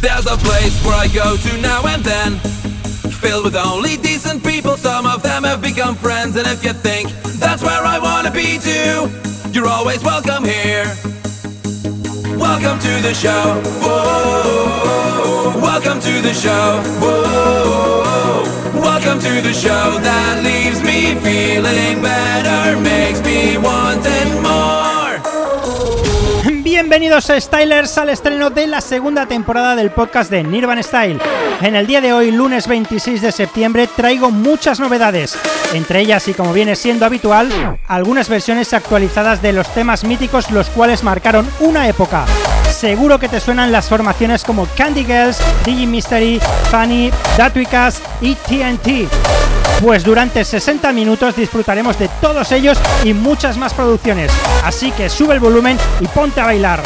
There's a place where I go to now and then, filled with only decent people. Some of them have become friends, and if you think that's where I wanna be too, you're always welcome here. Welcome to the show. Whoa. Welcome to the show. Whoa. Welcome to the show that leaves me feeling better, makes me wanting more. Bienvenidos a Stylers al estreno de la segunda temporada del podcast de Nirvan Style. En el día de hoy, lunes 26 de septiembre, traigo muchas novedades, entre ellas y como viene siendo habitual, algunas versiones actualizadas de los temas míticos los cuales marcaron una época. Seguro que te suenan las formaciones como Candy Girls, Digi Mystery, Funny, Datwikas y TNT. Pues durante 60 minutos disfrutaremos de todos ellos y muchas más producciones. Así que sube el volumen y ponte a bailar.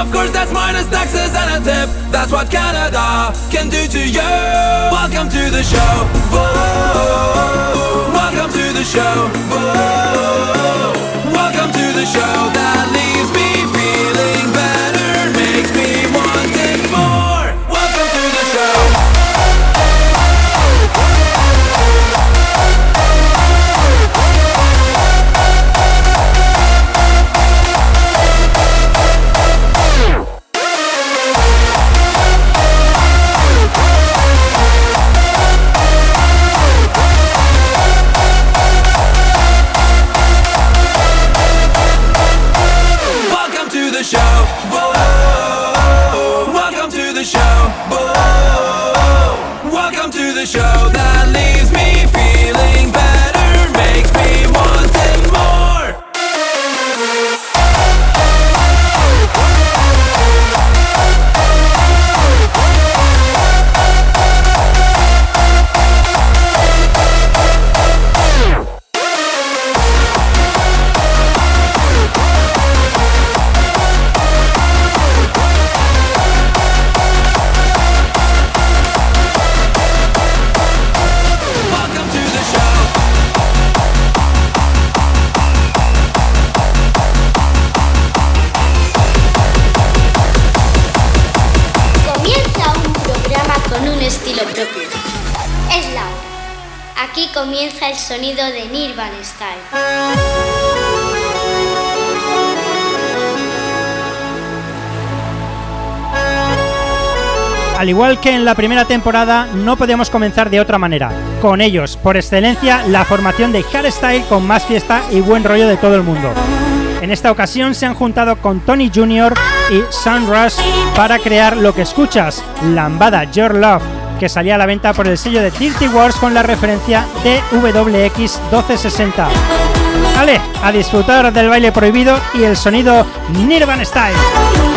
Of course, that's minus taxes and a tip. That's what Canada can do to you. Welcome to the show. Whoa. Welcome to the show. Whoa. Welcome to the show that leaves me feeling better, sonido de Nirvan Style. Al igual que en la primera temporada, no podemos comenzar de otra manera. Con ellos, por excelencia, la formación de Hardstyle con más fiesta y buen rollo de todo el mundo. En esta ocasión se han juntado con Tony Jr. y Sunrush para crear lo que escuchas, Lambada Your Love, que salía a la venta por el sello de Dirty Wars con la referencia de WX 1260. Vale, a disfrutar del baile prohibido y el sonido Nirvan Style.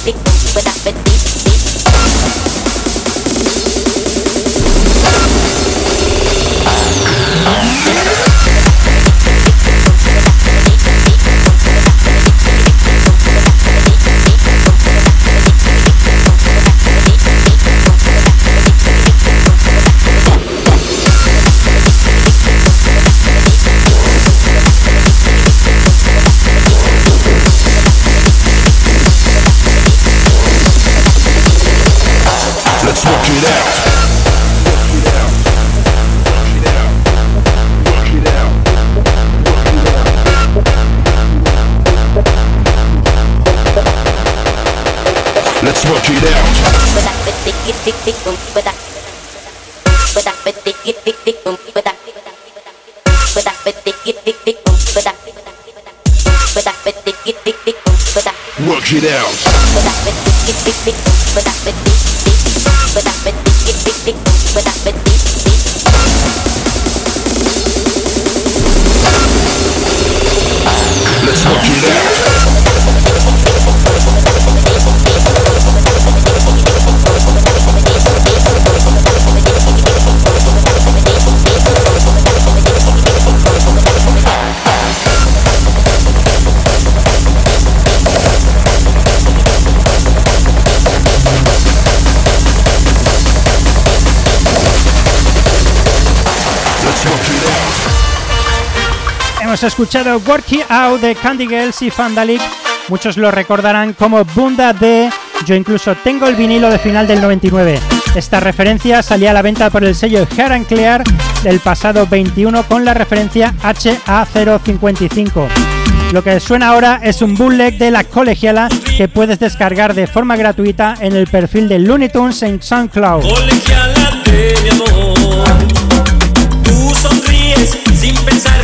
tick tick Work it out. Hemos escuchado Work It Out de Candy Girls y Fandalic. Muchos lo recordarán como Bunda de. Yo incluso tengo el vinilo de final del 99. Esta referencia salía a la venta por el sello Hair and Clear del pasado 21 con la referencia HA055. Lo que suena ahora es un bootleg de la colegiala que puedes descargar de forma gratuita en el perfil de Looney Tunes en SoundCloud. Colegiala de mi amor. Tú sonríes sin pensar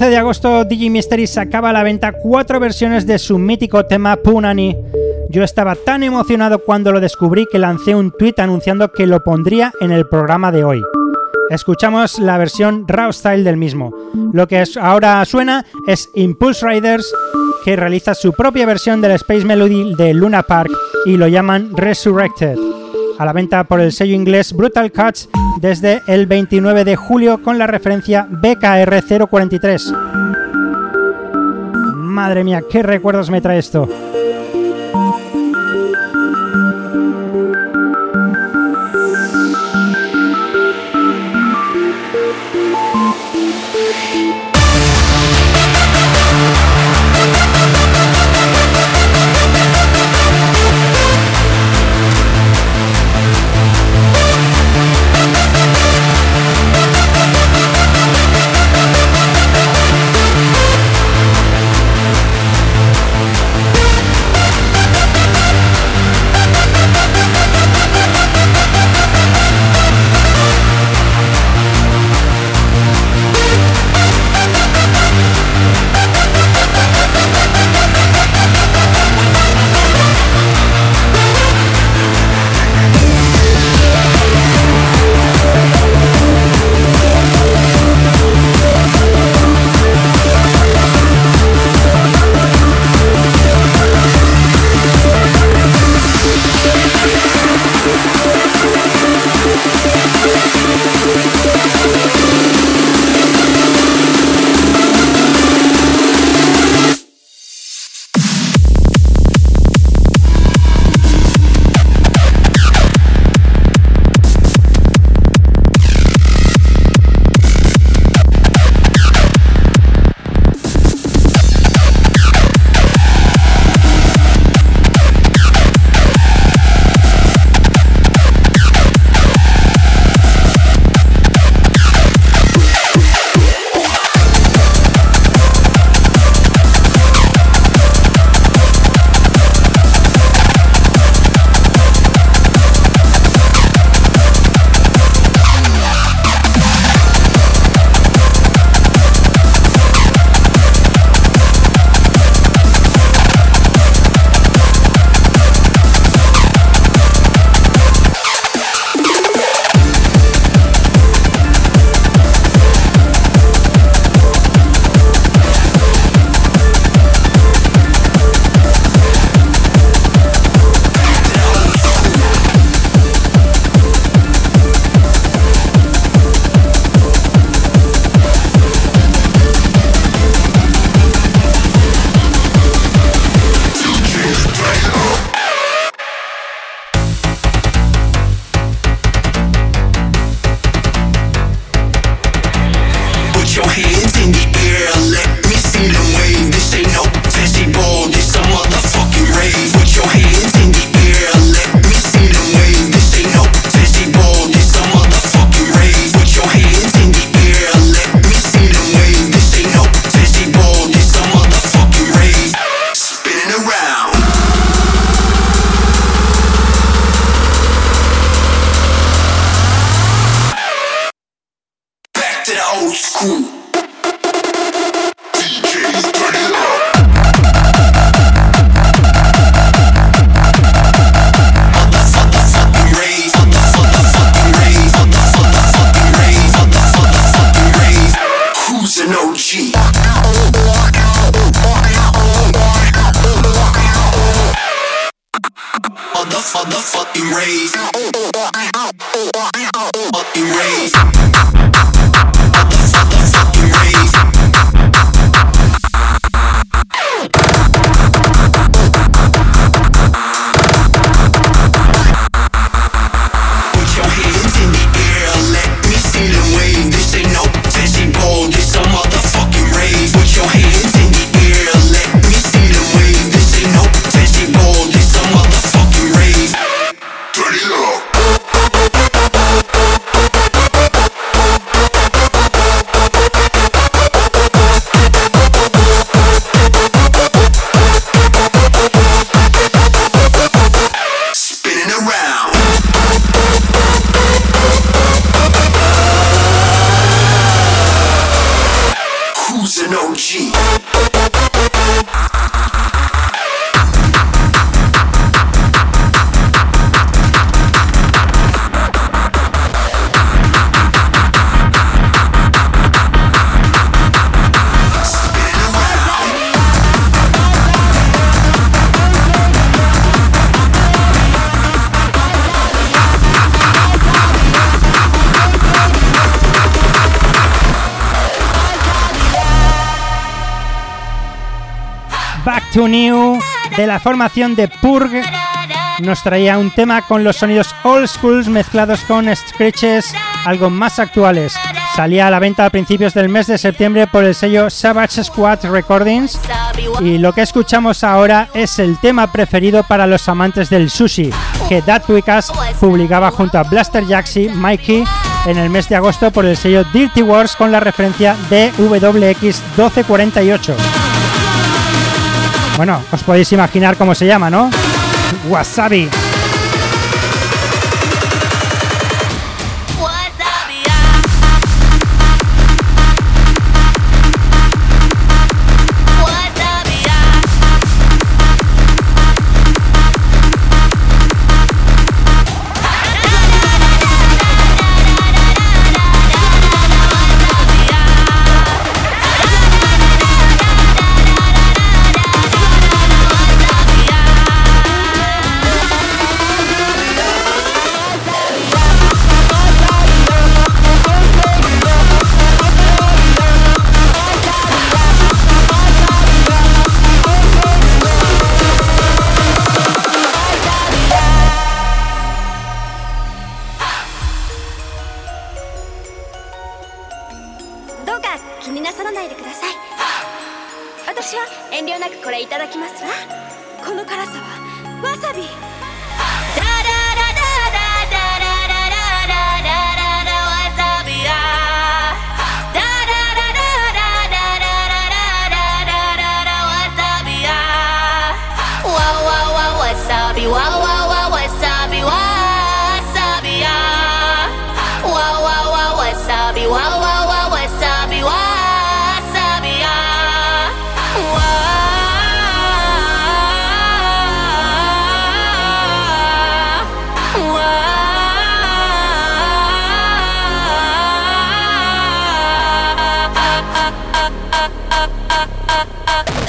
12 de agosto Digi Mystery sacaba a la venta cuatro versiones de su mítico tema Punani. Yo estaba tan emocionado cuando lo descubrí que lancé un tweet anunciando que lo pondría en el programa de hoy. Escuchamos la versión Raw Style del mismo. Lo que ahora suena es Impulse Riders, que realiza su propia versión del Space Melody de Luna Park y lo llaman Resurrected. A la venta por el sello inglés Brutal Cuts desde el 29 de julio con la referencia BKR 043. Madre mía, qué recuerdos me trae esto. fucking rave. Fucking rave. Fucking rave. New de la formación de Purg nos traía un tema con los sonidos old schools mezclados con scratches algo más actuales. Salía a la venta a principios del mes de septiembre por el sello Savage Squad Recordings y lo que escuchamos ahora es el tema preferido para los amantes del sushi que Dat Wikas publicaba junto a Blaster Jaxi Mikey en el mes de agosto por el sello Dirty Wars con la referencia DWX 1248. Bueno, os podéis imaginar cómo se llama, ¿no? Wasabi.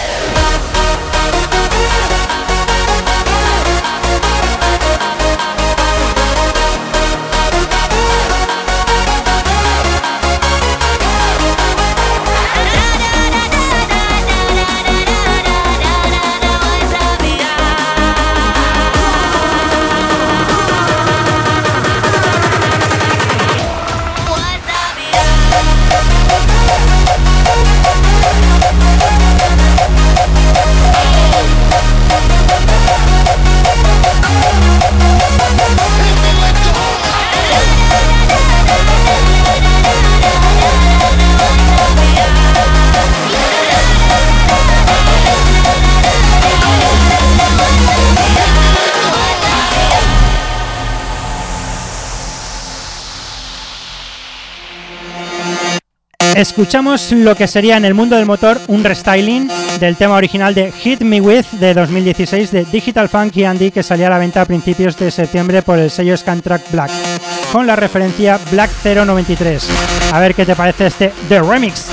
Yeah. Escuchamos lo que sería en el mundo del motor un restyling del tema original de Hit Me With de 2016 de Digital Funky Andy que salía a la venta a principios de septiembre por el sello Scantrack Black con la referencia Black 093. A ver qué te parece este The Remix.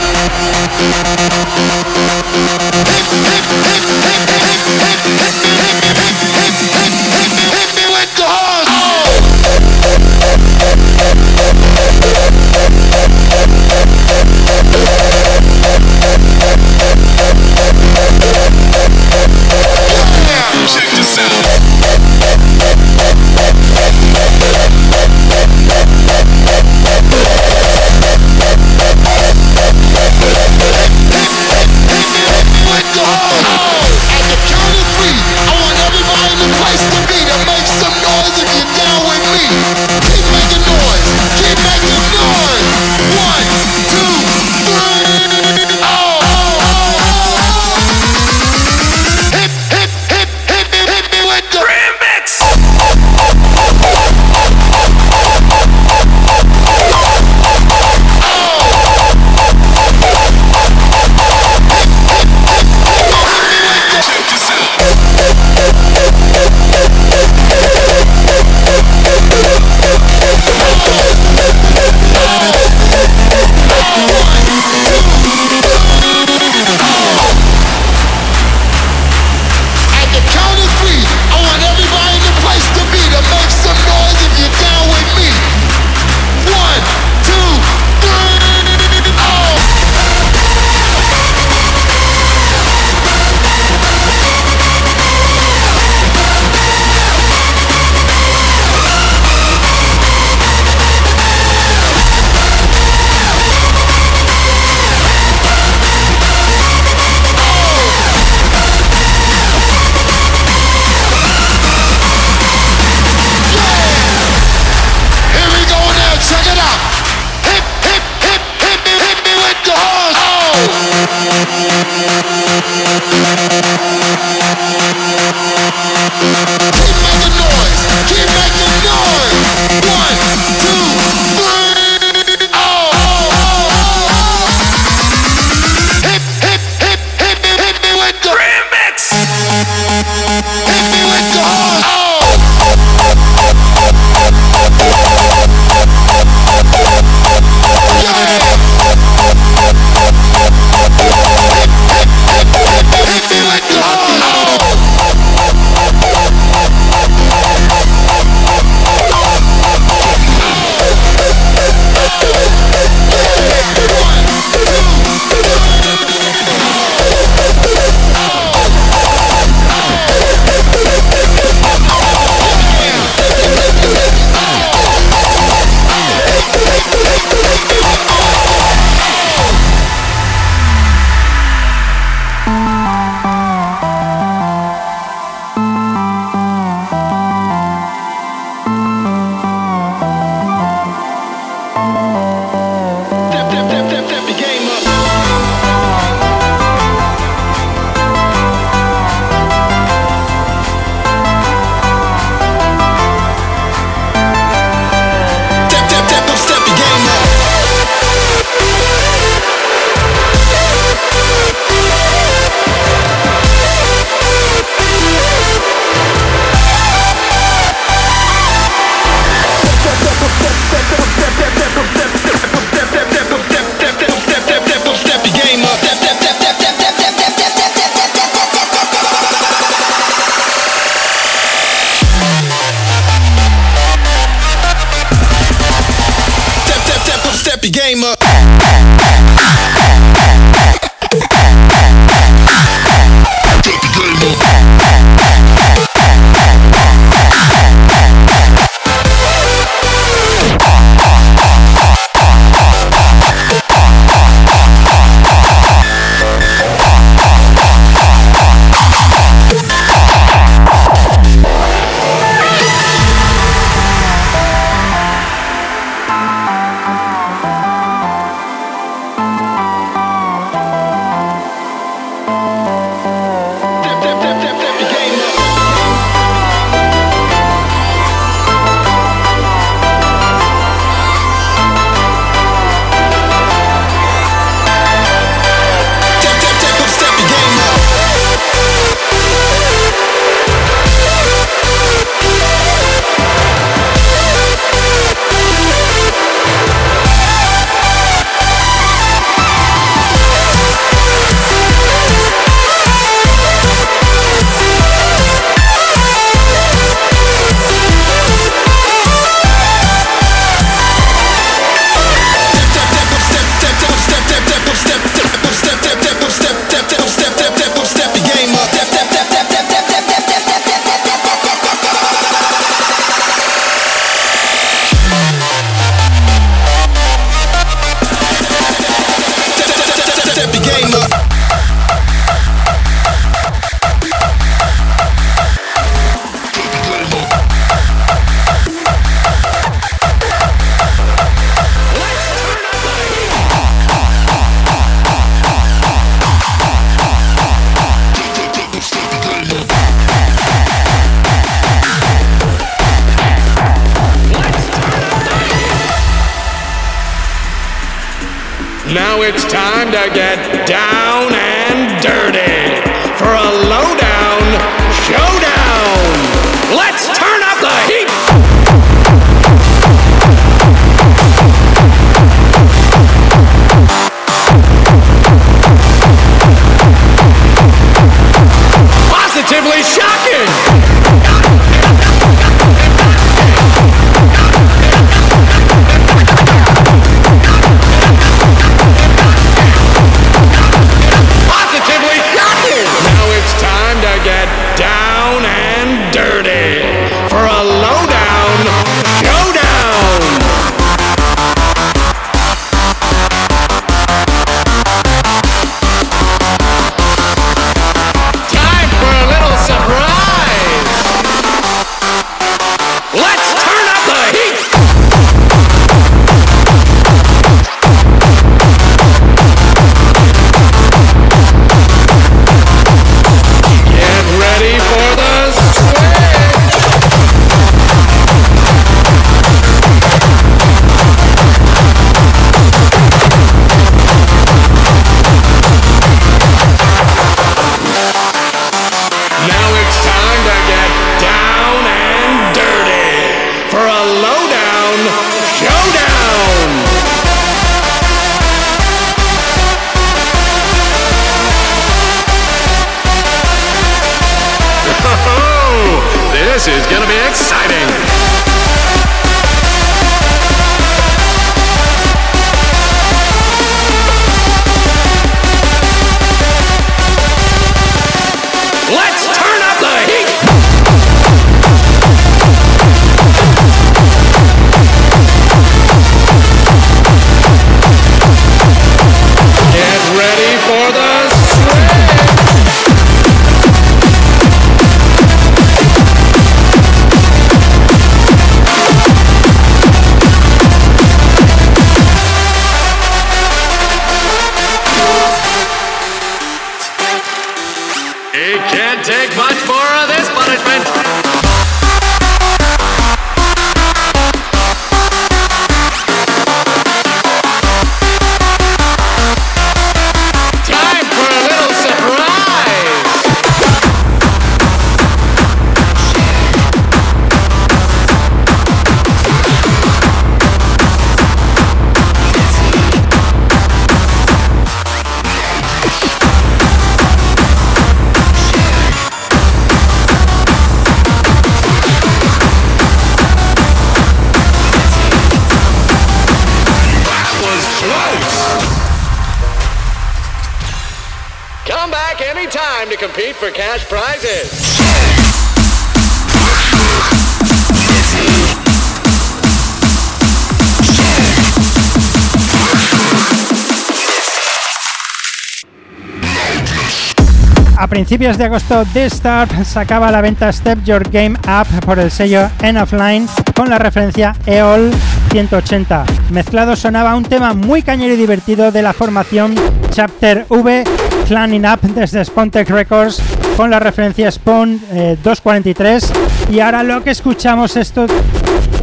Principios de agosto, Start sacaba a la venta Step Your Game Up por el sello End of Line con la referencia EOL 180. Mezclado sonaba un tema muy cañero y divertido de la formación Chapter V Planning Up desde Spontech Records con la referencia Spawn 243 eh, y ahora lo que escuchamos es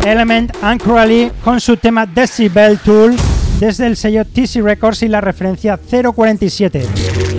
Element Angrally con su tema Decibel Tool desde el sello TC Records y la referencia 047.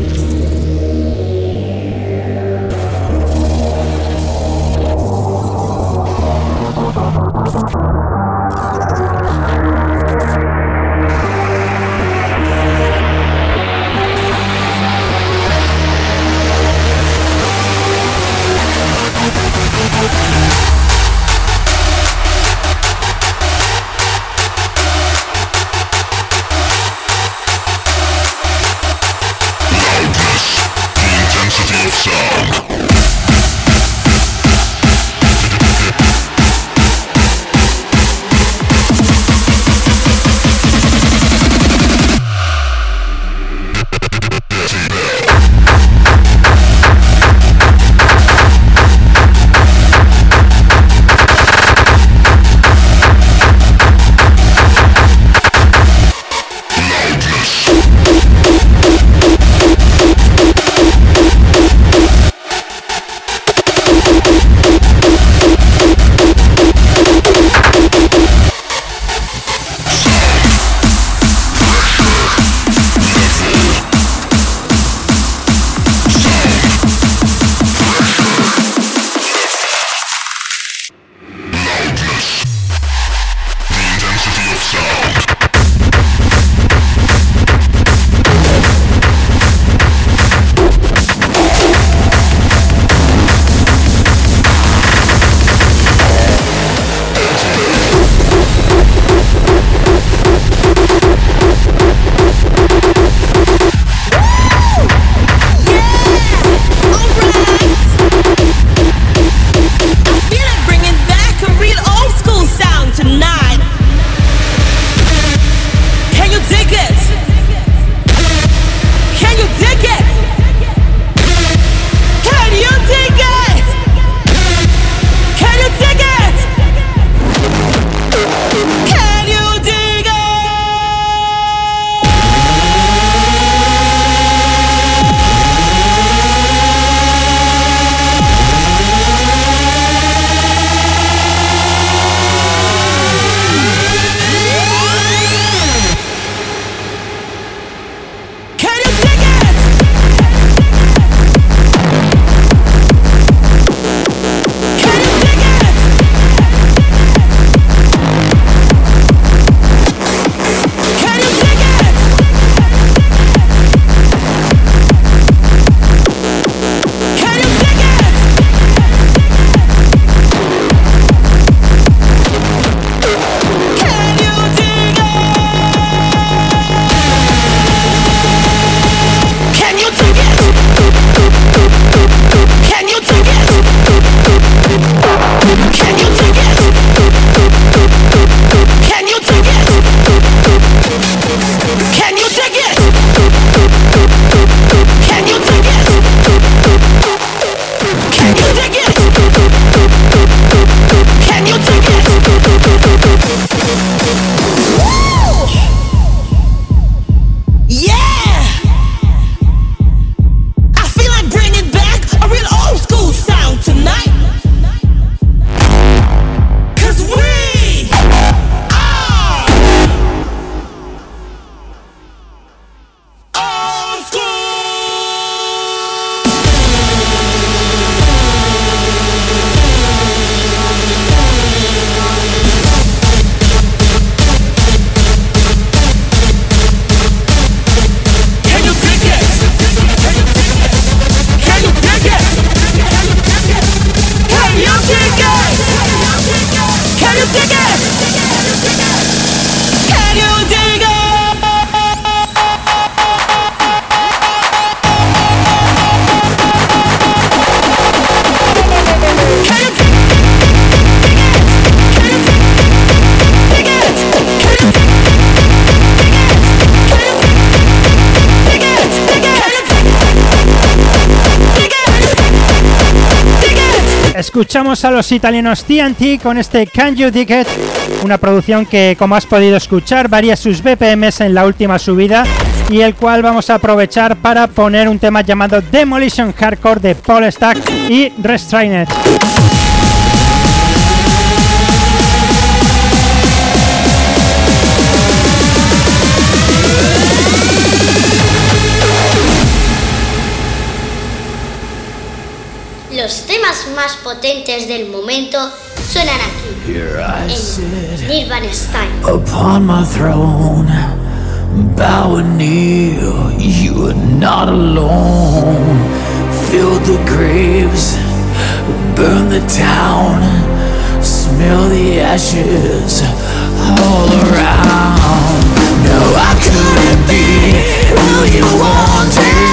Escuchamos a los italianos TNT con este Can You It, una producción que, como has podido escuchar, varía sus BPMs en la última subida y el cual vamos a aprovechar para poner un tema llamado Demolition Hardcore de Paul Stack y Restrained. Los temas más potentes del momento suenan aquí, en Nirvana Style. Upon my throne, bow and kneel, you are not alone. Fill the graves, burn the town, smell the ashes all around. No, I couldn't be who you wanted.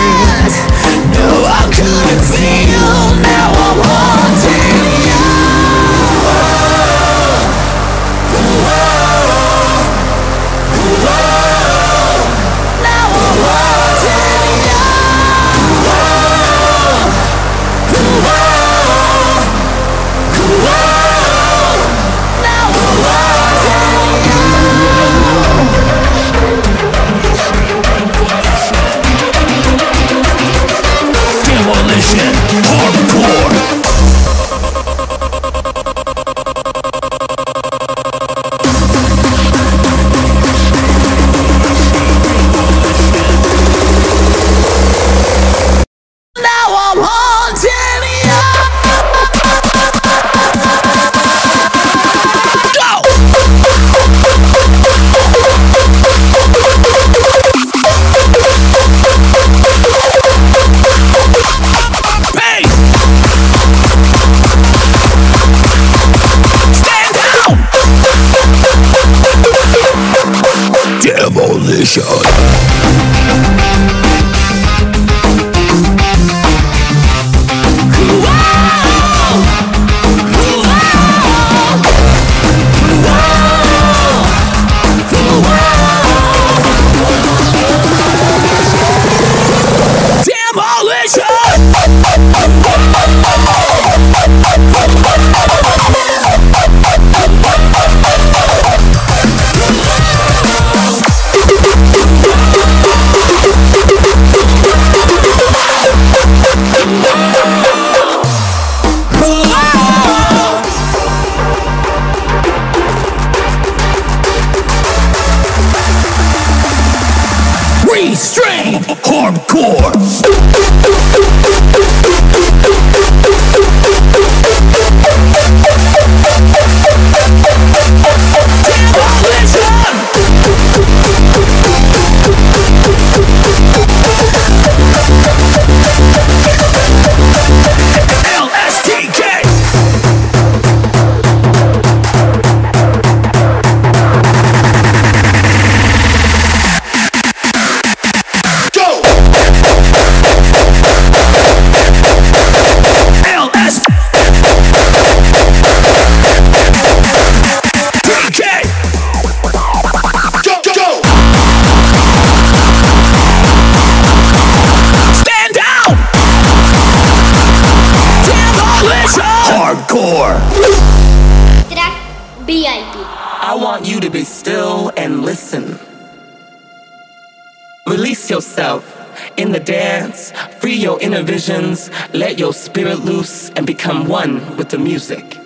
No, I couldn't feel. Now visions, let your spirit loose, and become one with the music.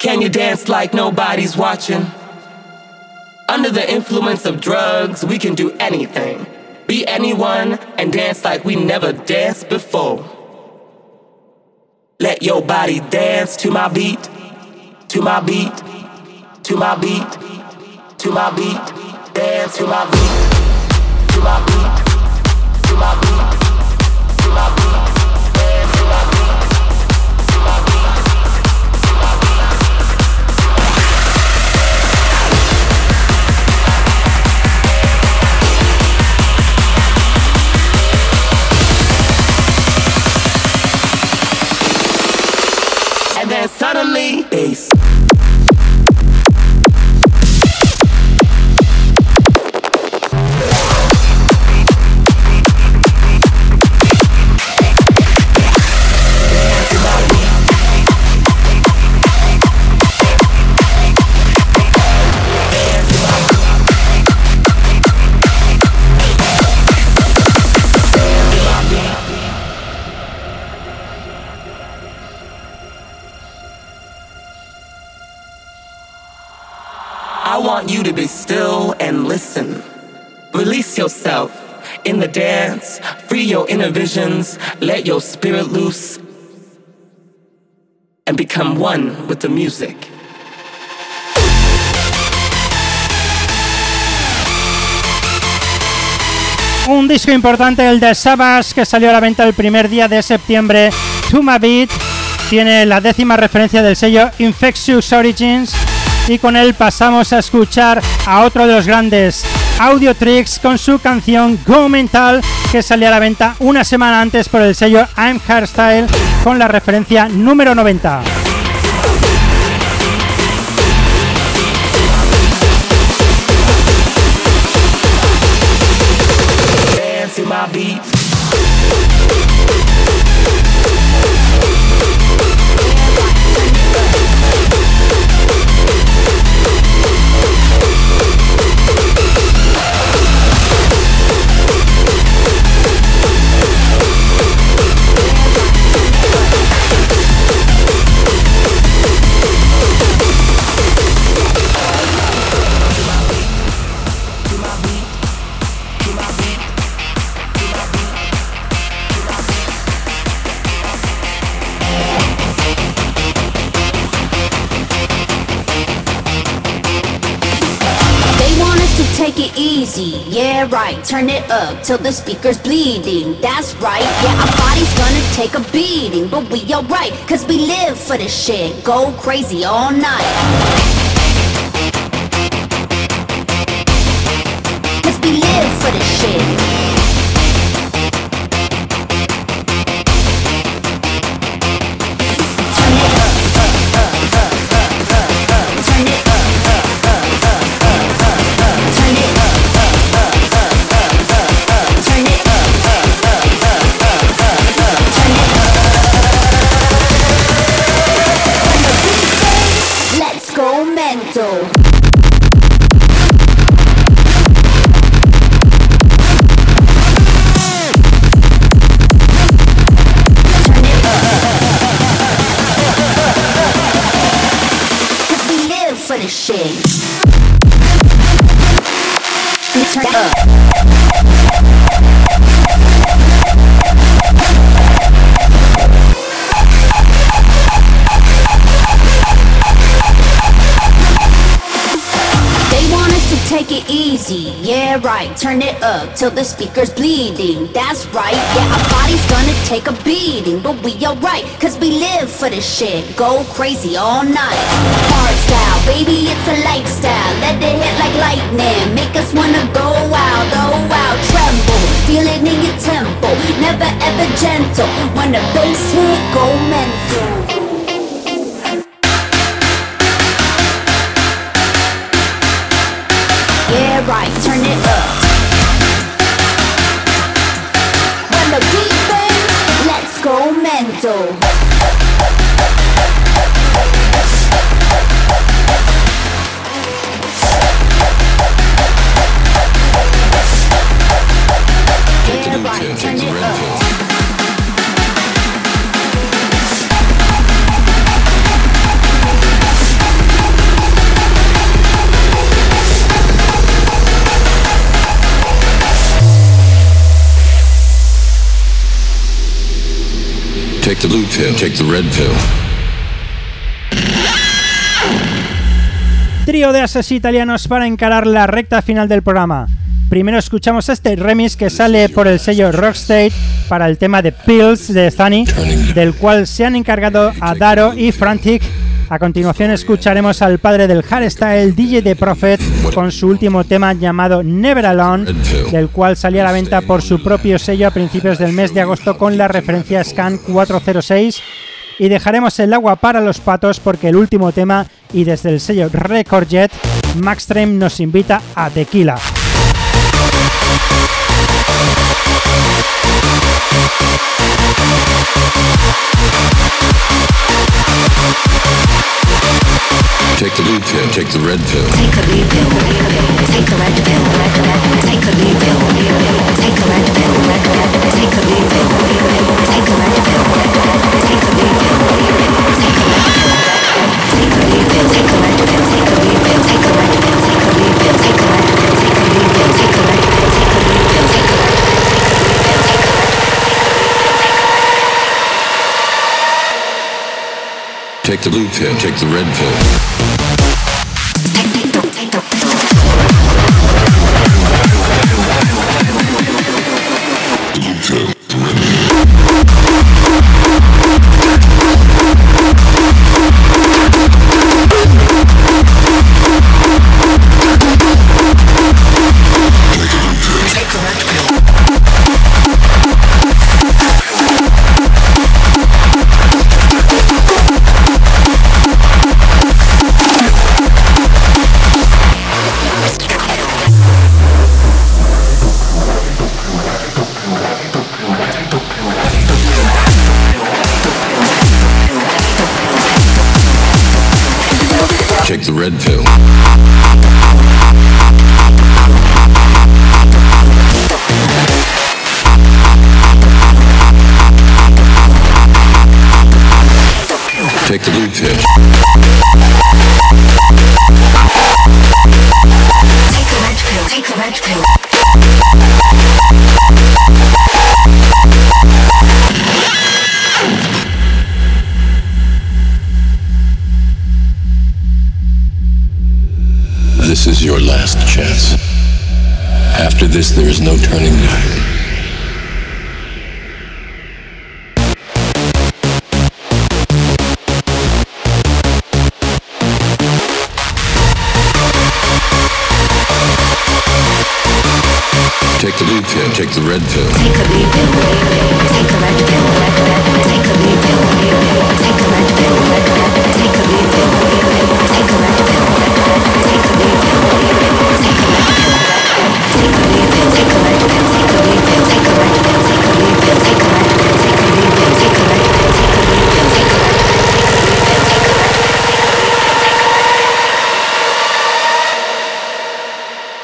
Can you dance like nobody's watching? Under the influence of drugs, we can do anything. Be anyone and dance like we never danced before. Let your body dance to my beat, to my beat, to my beat, to my beat, dance to my beat, to my beat, to my beat, ace. You to be still and listen. Release yourself in the dance, free your inner visions, let your spirit loose, and become one with the music. Un disco importante, el de Savage, que salió a la venta el primer día de septiembre. Tuma Beat tiene la décima referencia del sello Infectious Origins. Y con él pasamos a escuchar a otro de los grandes, Audio Tricks, con su canción Go Mental, que salió a la venta una semana antes por el sello I'm Hardstyle, con la referencia número 90. Dance in my beat. Turn it up till the speaker's bleeding. That's right, yeah, our body's gonna take a beating. But we alright, cause we live for this shit. Go crazy all night. Cause we live for this shit. Up till the speaker's bleeding. That's right, yeah, our body's gonna take a beating. But we alright, cause we live for this shit. Go crazy all night. Hard style, baby, it's a lifestyle. Let it hit like lightning. Make us wanna go out, oh out, tremble. Feel it in your tempo, never ever gentle. When the bass hit, go mental. Yeah, right, mental. Pill, take the red pill. Trío de ases italianos para encarar la recta final del programa. Primero escuchamos este remix que sale por el sello Rockstate para el tema de Pills de Sunny, del cual se han encargado a Daro y Frantic. A continuación escucharemos al padre del hardstyle DJ de Prophet con su último tema llamado Never Alone, del cual salía a la venta por su propio sello a principios del mes de agosto con la referencia Scan 406 y dejaremos el agua para los patos porque el último tema y desde el sello Record Jet, Maxtreme nos invita a Tequila. Take the blue pill, take the red pill. Take a blue pill, take a red pill, take a blue pill, take a red pill, take a blue pill, take a red pill, take a blue pill, take a red pill, take a blue pill, take a red pill, take a blue pill, take a red pill, take a blue pill, take a red pill, take a blue pill, take a red pill, take a blue pill, take a red pill. Take the blue pill, take the red pill.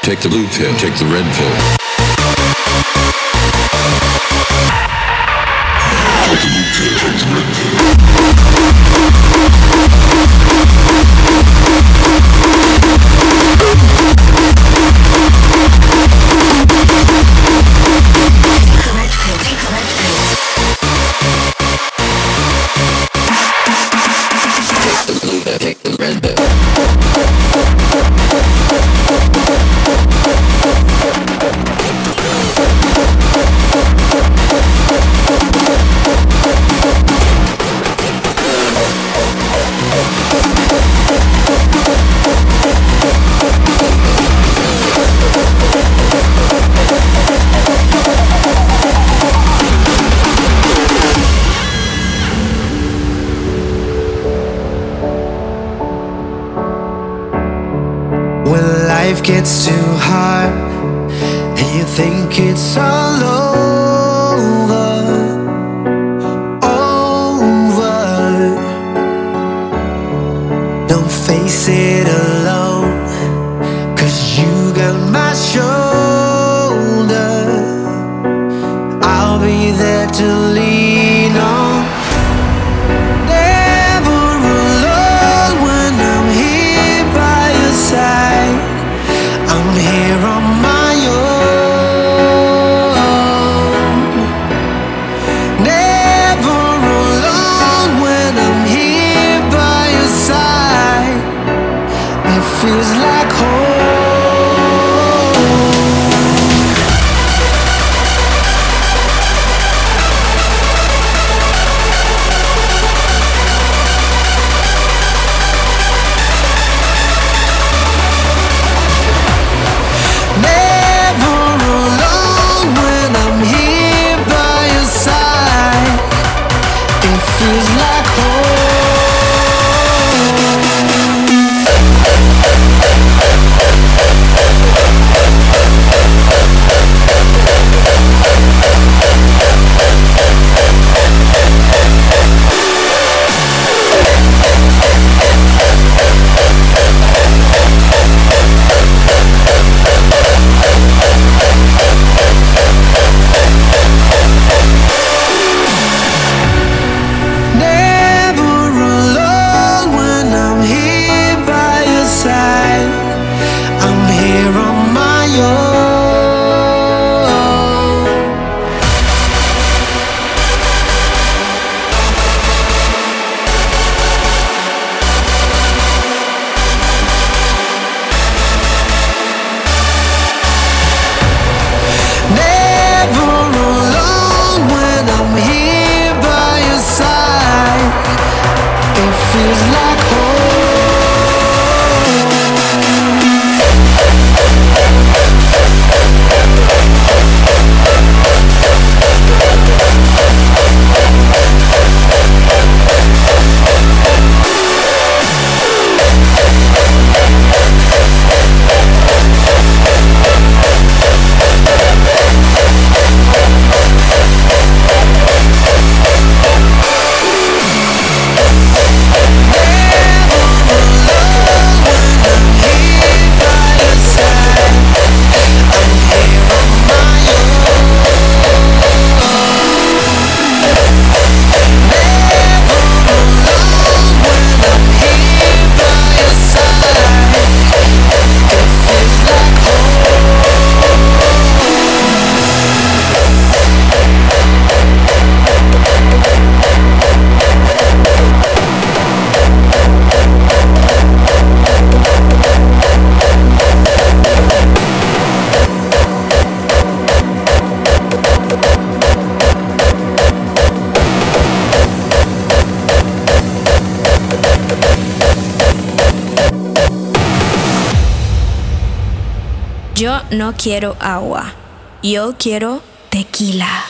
Take the blue pill, take the red pill. Take the blue pill, take the red pill. No quiero agua. Yo quiero tequila,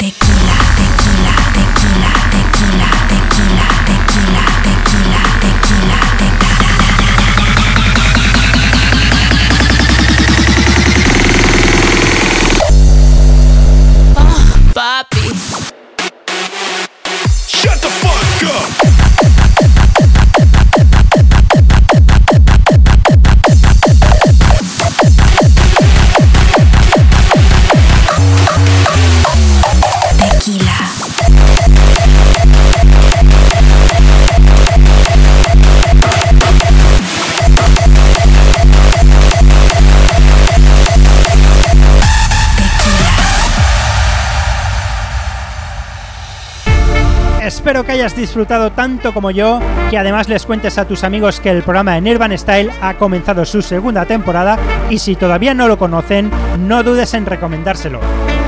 Que hayas disfrutado tanto como yo, que además les cuentes a tus amigos que el programa de Nirvan Style ha comenzado su segunda temporada y si todavía no lo conocen, no dudes en recomendárselo.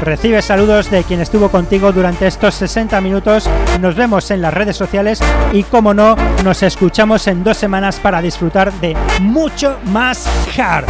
Recibe saludos de quien estuvo contigo durante estos 60 minutos, nos vemos en las redes sociales y como no, nos escuchamos en dos semanas para disfrutar de mucho más hard.